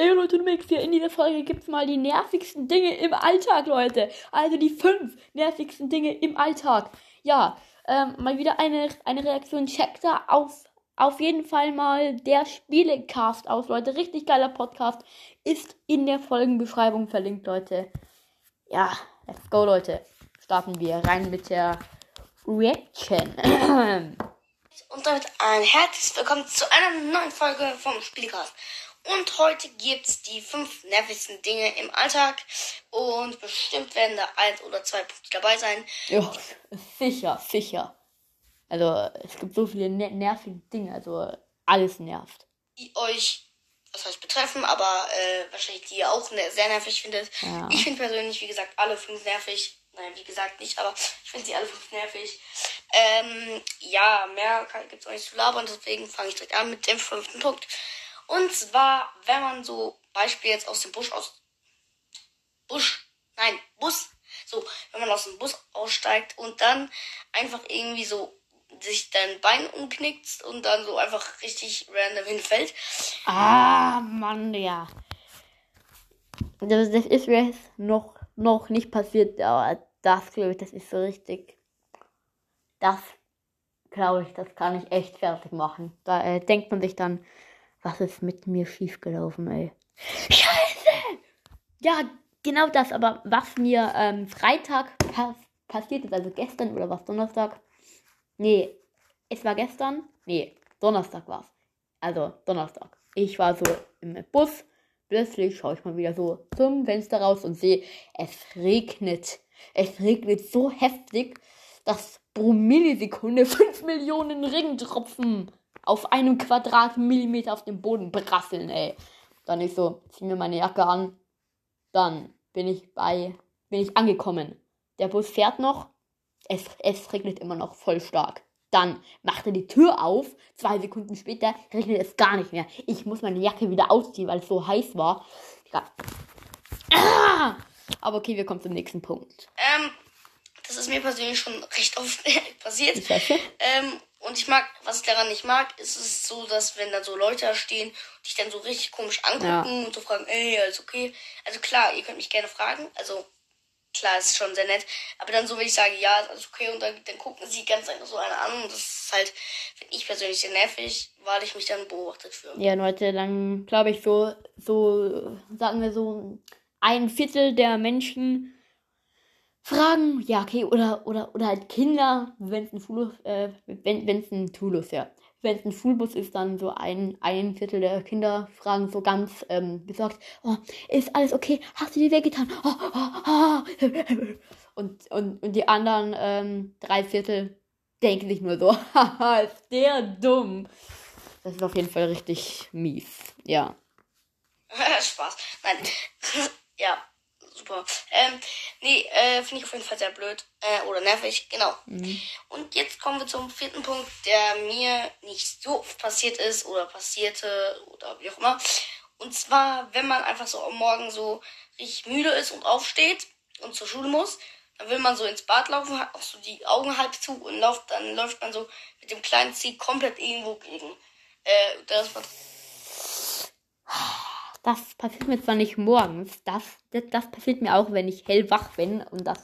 Ey Leute, du merkst hier, in dieser Folge gibt's mal die nervigsten Dinge im Alltag, Leute. Also die fünf nervigsten Dinge im Alltag. Ja, ähm, mal wieder eine, eine Reaktion. Checkt da auf, auf jeden Fall mal der Spielecast aus, Leute. Richtig geiler Podcast. Ist in der Folgenbeschreibung verlinkt, Leute. Ja, let's go, Leute. Starten wir rein mit der Reaction. Und damit ein herzliches Willkommen zu einer neuen Folge vom Spielecast. Und heute gibt's die fünf nervigsten Dinge im Alltag. Und bestimmt werden da eins oder zwei Punkte dabei sein. Ja, sicher, sicher. Also, es gibt so viele ner nervige Dinge, also alles nervt. Die euch, was heißt betreffen, aber äh, wahrscheinlich die ihr auch ne sehr nervig findet. Ja. Ich finde persönlich, wie gesagt, alle fünf nervig. Nein, wie gesagt nicht, aber ich finde sie alle fünf nervig. Ähm, ja, mehr kann- gibt's auch nicht zu labern, deswegen fange ich direkt an mit dem fünften Punkt. Und zwar, wenn man so Beispiel jetzt aus dem Busch aus Busch, nein, Bus, so, wenn man aus dem Bus aussteigt und dann einfach irgendwie so sich dein Bein umknickt und dann so einfach richtig random hinfällt. Ah, Mann, ja. Das, das ist mir jetzt noch, noch nicht passiert, aber das glaube ich, das ist so richtig. Das glaube ich, das kann ich echt fertig machen. Da äh, denkt man sich dann, was ist mit mir schiefgelaufen, ey. Scheiße! Ja, genau das, aber was mir ähm, Freitag pas passiert ist, also gestern oder was, Donnerstag? Nee, es war gestern? Nee, Donnerstag war's. Also Donnerstag. Ich war so im Bus. Plötzlich schaue ich mal wieder so zum Fenster raus und sehe, es regnet. Es regnet so heftig, dass pro Millisekunde 5 Millionen Regentropfen auf einem Quadratmillimeter auf dem Boden prasseln, ey. Dann ich so, zieh mir meine Jacke an. Dann bin ich bei, bin ich angekommen. Der Bus fährt noch. Es, es regnet immer noch voll stark. Dann macht er die Tür auf. Zwei Sekunden später regnet es gar nicht mehr. Ich muss meine Jacke wieder ausziehen, weil es so heiß war. Ja. Ah! Aber okay, wir kommen zum nächsten Punkt. Ähm, das ist mir persönlich schon recht oft passiert. Ähm, und ich mag, was ich daran nicht mag, ist es so, dass wenn da so Leute da stehen, dich dann so richtig komisch angucken und so fragen, ey, alles okay. Also klar, ihr könnt mich gerne fragen. Also klar, ist schon sehr nett. Aber dann so, wenn ich sage, ja, ist alles okay, und dann, dann gucken sie ganz einfach so eine an. Und das ist halt, finde ich persönlich sehr nervig, weil ich mich dann beobachtet fühle. Ja, Leute, dann glaube ich so, so, sagen wir so, ein Viertel der Menschen fragen, ja, okay, oder, oder, oder halt Kinder, wenn es ein Schulbus, äh, wenn es ein Schulbus, ja. Wenn es ein Schulbus ist, dann so ein, ein Viertel der Kinder fragen so ganz ähm, besorgt, oh, ist alles okay? Hast du dir wehgetan? Oh, oh, oh. Und, und, und die anderen ähm, drei Viertel denken sich nur so, haha, ist der dumm. Das ist auf jeden Fall richtig mies. Ja. Spaß. Nein. ja, super. Ähm, nee, äh, finde ich auf jeden Fall sehr blöd. Äh, oder nervig, genau. Und jetzt kommen wir zum vierten Punkt, der mir nicht so oft passiert ist oder passierte oder wie auch immer. Und zwar, wenn man einfach so am Morgen so richtig müde ist und aufsteht und zur Schule muss, dann will man so ins Bad laufen, hat auch so die Augen halb zu und läuft, dann läuft man so mit dem kleinen Zeh komplett irgendwo gegen. Äh, das war Das passiert mir zwar nicht morgens, das, das, das passiert mir auch, wenn ich hellwach bin und das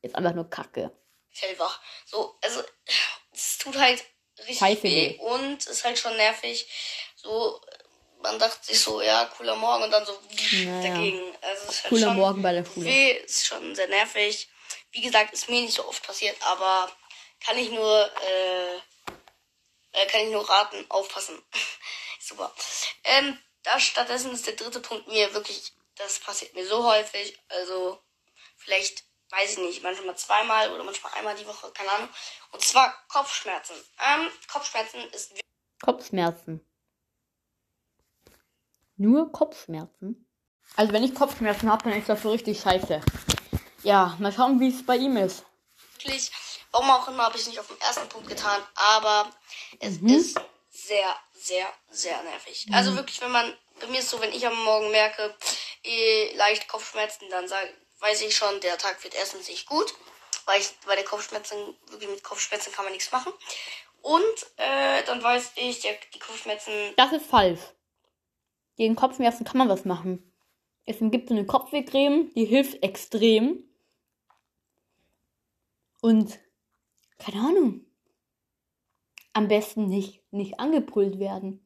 ist einfach nur Kacke. hellwach. So, also, es tut halt richtig Scheiße weh und ist halt schon nervig. So, man dachte sich so, ja, cooler Morgen und dann so Naja. dagegen. Also, es ist halt Cooler schon Morgen bei der Schule. Weh, ist schon sehr nervig. Wie gesagt, ist mir nicht so oft passiert, aber kann ich nur, äh, äh, kann ich nur raten, aufpassen. Super. Ähm, da stattdessen ist der dritte Punkt mir wirklich, das passiert mir so häufig, also vielleicht, weiß ich nicht, manchmal zweimal oder manchmal einmal die Woche, keine Ahnung. Und zwar Kopfschmerzen. Ähm, Kopfschmerzen ist Kopfschmerzen. Nur Kopfschmerzen? Also wenn ich Kopfschmerzen habe, dann ist das so richtig scheiße. Ja, mal schauen, wie es bei ihm ist. wirklich, warum auch immer, habe ich es nicht auf den ersten Punkt getan, aber es ist sehr, sehr, sehr nervig. Also wirklich, wenn man, bei mir ist so, wenn ich am Morgen merke, eh, leicht Kopfschmerzen, dann sag, weiß ich schon, der Tag wird erstens nicht gut, weil ich, bei der Kopfschmerzen, wirklich mit Kopfschmerzen kann man nichts machen. Und äh, dann weiß ich, der, die Kopfschmerzen Das ist falsch. Gegen Kopfschmerzen kann man was machen. Es gibt so eine Kopfwehcreme, die hilft extrem. Und keine Ahnung. Am besten nicht, nicht angebrüllt werden.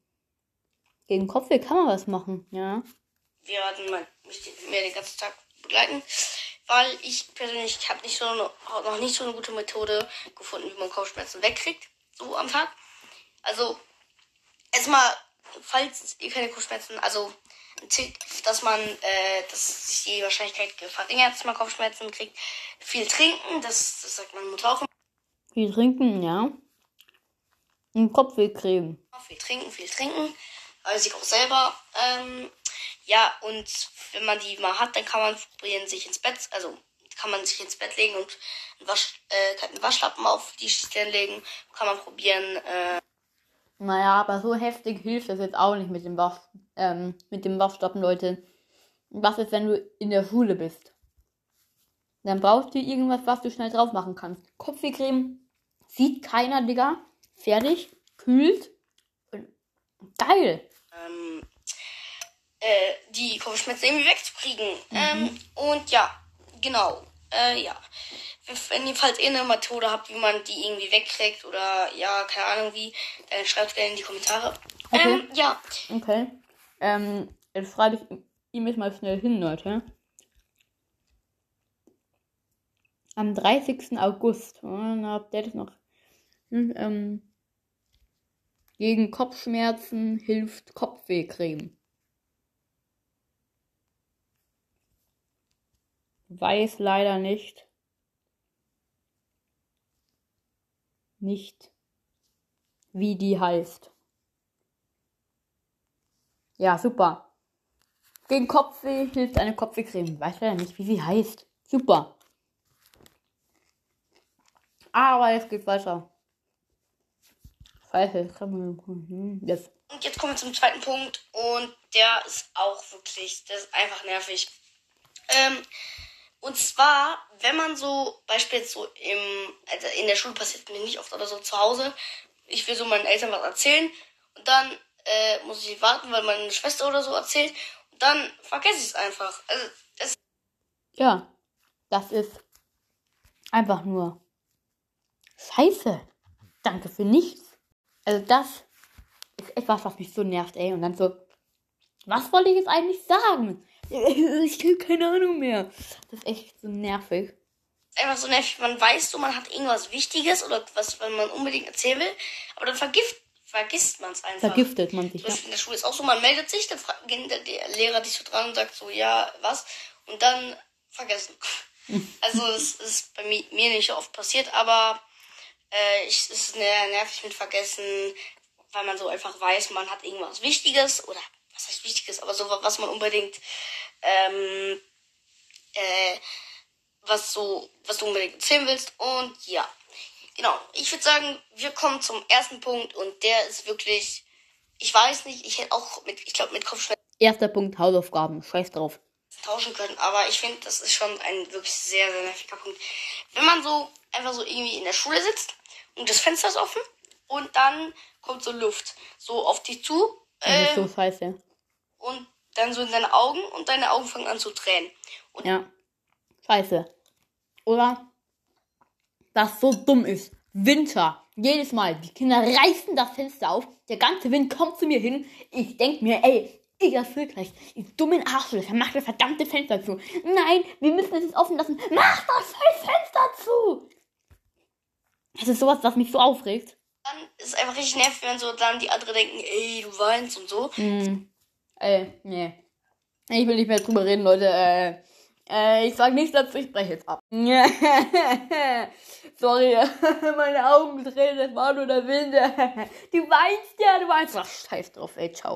Gegen Kopfweh kann man was machen, ja. Wir werden mich mehr den ganzen Tag begleiten, weil ich persönlich habe nicht so eine, noch nicht so eine gute Methode gefunden, wie man Kopfschmerzen wegkriegt, so am Tag. Also erstmal, falls ihr keine Kopfschmerzen, also ein Tipp, dass man, äh, dass sich die Wahrscheinlichkeit verringert, dass man Kopfschmerzen kriegt. Viel trinken, das, das sagt meine Mutter auch. Viel trinken, ja. Und Kopfwehcreme. Viel trinken, viel trinken. Also ich auch selber. Ähm, ja, und wenn man die mal hat, dann kann man probieren, sich ins Bett, also kann man sich ins Bett legen und einen, Wasch, äh, einen Waschlappen auf die Stirn legen. Kann man probieren. Äh, naja, aber so heftig hilft das jetzt auch nicht mit dem Wasch, ähm, mit dem Waschlappen, Leute. Was ist, wenn du in der Schule bist? Dann brauchst du irgendwas, was du schnell drauf machen kannst. Kopfwehcreme sieht keiner, Digga. Fertig, kühlt. Geil. Ähm, äh, die Kopfschmerzen irgendwie wegzukriegen. Mhm. Ähm, und ja, genau. Äh, ja. Wenn ihr falls ihr eine Methode habt, wie man die irgendwie wegkriegt oder ja, keine Ahnung wie, dann schreibt gerne in die Kommentare. Okay. Ähm, ja. Okay. Ähm, jetzt schreibe ich ihm jetzt mal schnell hin, Leute. Am 30. August. Oh, na, der ist noch. Hm, ähm, gegen Kopfschmerzen hilft Kopfwehcreme. Weiß leider nicht. Nicht, wie die heißt. Ja, super. Gegen Kopfweh hilft eine Kopfwehcreme. Weiß leider nicht, wie sie heißt. Super. Aber jetzt geht's weiter. Scheiße, yes. Und jetzt kommen wir zum zweiten Punkt und der ist auch wirklich, das ist einfach nervig. Ähm, und zwar, wenn man so, beispielsweise so im, also in der Schule passiert mir nicht oft oder so zu Hause, ich will so meinen Eltern was erzählen und dann äh, muss ich warten, weil meine Schwester oder so erzählt und dann vergesse ich es einfach. Also, das ja, das ist einfach nur Scheiße. Danke für nichts. Also das ist etwas, was mich so nervt, ey. Und dann so, was wollte ich jetzt eigentlich sagen? Ich habe keine Ahnung mehr. Das ist echt so nervig. Einfach so nervig. Man weiß so, man hat irgendwas Wichtiges oder was man unbedingt erzählen will, aber dann vergift, vergisst man es einfach. Vergiftet man sich. Ja. In der Schule ist auch so, man meldet sich, dann geht der Lehrer dich so dran und sagt so, ja, was? Und dann vergessen. also es ist bei mir nicht oft passiert, aber äh, ich, es ist nervig mit Vergessen, weil man so einfach weiß, man hat irgendwas Wichtiges oder was heißt Wichtiges, aber so was man unbedingt ähm, äh, was so was du unbedingt erzählen willst. Und ja genau. Ich würde sagen wir kommen zum ersten Punkt und der ist wirklich ich weiß nicht ich hätte auch mit ich glaube mit Kopfschmerzen erster Punkt Hausaufgaben. Scheiß drauf. tauschen können aber ich finde das ist schon ein wirklich sehr sehr nerviger Punkt. Wenn man so einfach so irgendwie in der Schule sitzt und das Fenster ist offen und dann kommt so Luft so auf dich zu. Äh, das ist so ähm, scheiße. Und dann so in deine Augen und deine Augen fangen an zu tränen. Und ja. Scheiße. Oder? Was so dumm ist. Winter. Jedes Mal. Die Kinder reißen das Fenster auf. Der ganze Wind kommt zu mir hin. Ich denk mir, ey, ich erfüll gleich. Die dummen Arschlöcher. Mach das verdammte Fenster zu. Nein, wir müssen es jetzt offen lassen. Mach das Fenster zu. Das ist sowas, was mich so aufregt. Dann ist es einfach richtig nervig, wenn so dann die anderen denken, ey, du weinst und so. Mm. Ey, nee. Ich will nicht mehr drüber reden, Leute. Äh, äh, ich sag nichts dazu, ich breche jetzt ab. Sorry, meine Augen drehen, das war nur der Wind. Du weinst ja, du weinst. Ach, scheiß drauf, ey, ciao.